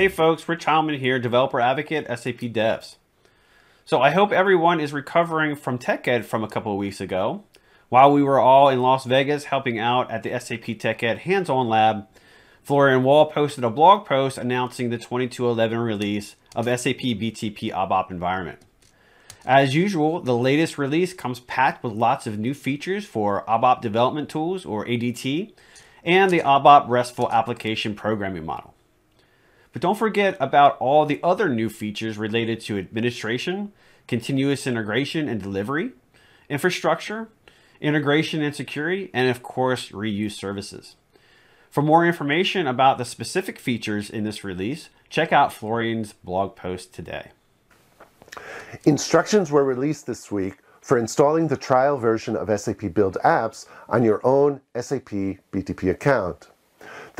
Hey folks, Rich Heilman here, developer advocate, SAP Devs. So I hope everyone is recovering from TechEd from a couple of weeks ago. While we were all in Las Vegas helping out at the SAP TechEd hands-on lab, Florian Wall posted a blog post announcing the 2211 release of SAP BTP ABAP environment. As usual, the latest release comes packed with lots of new features for ABAP development tools, or ADT, and the ABAP RESTful application programming model. But don't forget about all the other new features related to administration, continuous integration and delivery, infrastructure, integration and security, and of course, reuse services. For more information about the specific features in this release, check out Florian's blog post today. Instructions were released this week for installing the trial version of SAP Build Apps on your own SAP BTP account.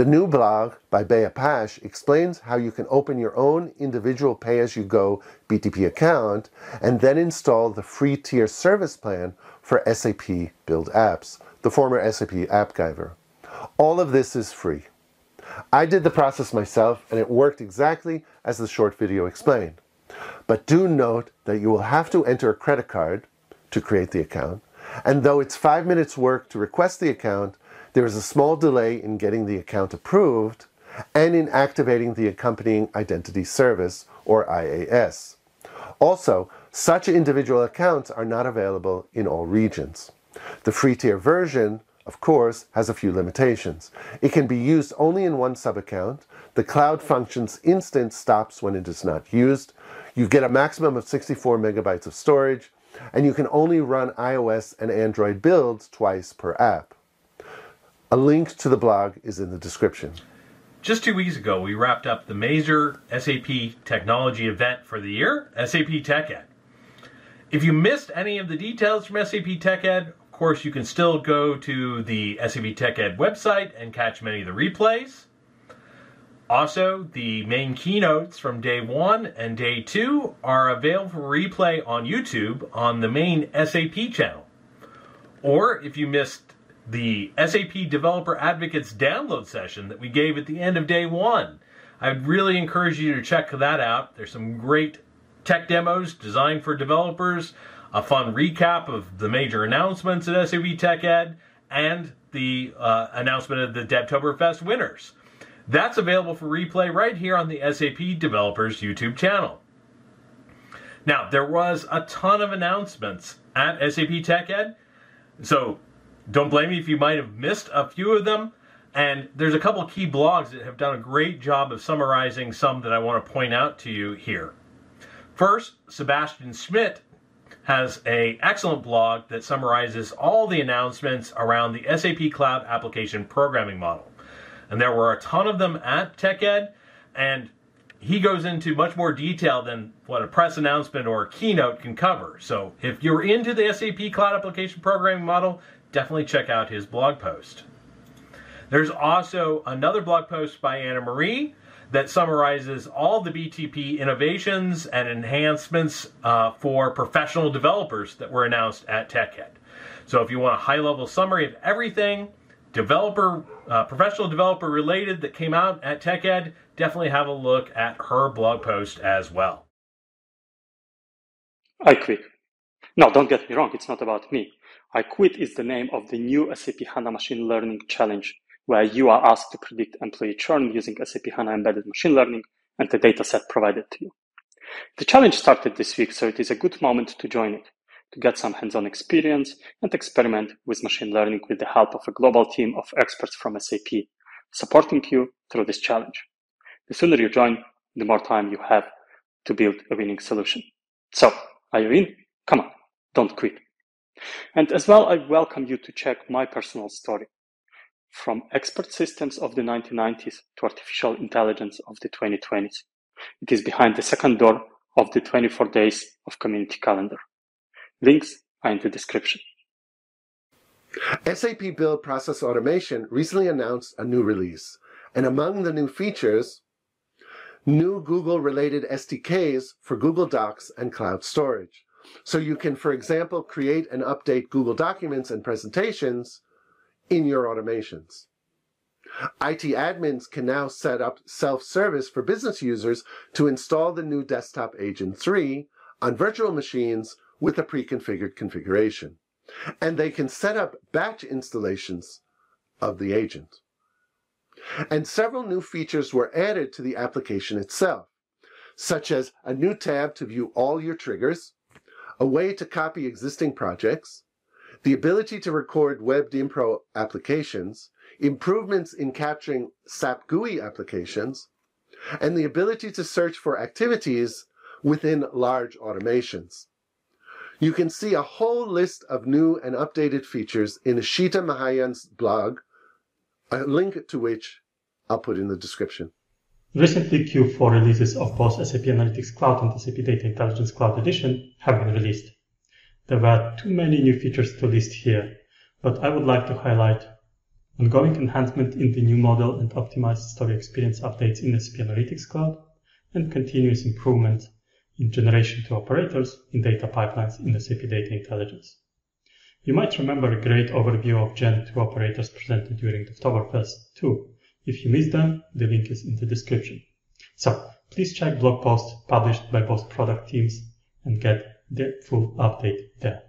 The new blog by Bea Pash explains how you can open your own individual pay-as-you-go BTP account and then install the free tier service plan for SAP Build Apps, the former SAP AppGyver. All of this is free. I did the process myself and it worked exactly as the short video explained. But do note that you will have to enter a credit card to create the account, and though it's five minutes work to request the account, there is a small delay in getting the account approved and in activating the accompanying identity service, or IAS. Also, such individual accounts are not available in all regions. The free tier version, of course, has a few limitations. It can be used only in one sub-account. The Cloud Functions instance stops when it is not used. You get a maximum of 64 megabytes of storage, and you can only run iOS and Android builds twice per app. A link to the blog is in the description. Just two weeks ago, we wrapped up the major SAP technology event for the year, SAP TechEd. If you missed any of the details from SAP TechEd, of course, you can still go to the SAP TechEd website and catch many of the replays. Also, the main keynotes from day one and day two are available for replay on YouTube on the main SAP channel. Or if you missed the SAP Developer Advocates download session that we gave at the end of day one. I'd really encourage you to check that out. There's some great tech demos designed for developers, a fun recap of the major announcements at SAP TechEd, and the uh, announcement of the DevToberfest winners. That's available for replay right here on the SAP Developers YouTube channel. Now, there was a ton of announcements at SAP TechEd, so don't blame me if you might have missed a few of them. And there's a couple key blogs that have done a great job of summarizing some that I want to point out to you here. First, Sebastian Schmidt has a excellent blog that summarizes all the announcements around the SAP Cloud Application Programming Model. And there were a ton of them at TechEd, and he goes into much more detail than what a press announcement or a keynote can cover. So if you're into the SAP Cloud Application Programming Model, definitely check out his blog post. There's also another blog post by Anna Marie that summarizes all the BTP innovations and enhancements uh, for professional developers that were announced at TechEd. So if you want a high-level summary of everything developer, uh, professional developer related that came out at TechEd, definitely have a look at her blog post as well. I quit. No, don't get me wrong, it's not about me. I Quit is the name of the new SAP HANA Machine Learning Challenge, where you are asked to predict employee churn using SAP HANA Embedded Machine Learning and the dataset provided to you. The challenge started this week, so it is a good moment to join it, to get some hands-on experience and experiment with machine learning with the help of a global team of experts from SAP, supporting you through this challenge. The sooner you join, the more time you have to build a winning solution. So, are you in? Come on, don't quit. And as well, I welcome you to check my personal story. From expert systems of the 1990s to artificial intelligence of the 2020s. It is behind the second door of the 24 days of community calendar. Links are in the description. SAP Build Process Automation recently announced a new release. And among the new features, new Google related SDKs for Google Docs and cloud storage. So you can, for example, create and update Google Documents and presentations in your automations. IT admins can now set up self-service for business users to install the new Desktop Agent 3 on virtual machines with a pre-configured configuration. And they can set up batch installations of the agent. And several new features were added to the application itself, such as a new tab to view all your triggers, a way to copy existing projects, the ability to record Web Dynpro applications, improvements in capturing SAP GUI applications, and the ability to search for activities within large automations. You can see a whole list of new and updated features in Ishita Mahajan's blog, a link to which I'll put in the description. Recently, Q4 releases of both SAP Analytics Cloud and SAP Data Intelligence Cloud Edition have been released. There were too many new features to list here, but I would like to highlight ongoing enhancement in the new model and optimized story experience updates in SAP Analytics Cloud, and continuous improvement in generation to operators in data pipelines in SAP Data Intelligence. You might remember a great overview of Gen 2 operators presented during the Devtoberfest too. If you missed them, the link is in the description. So please check blog posts published by both product teams and get the full update there.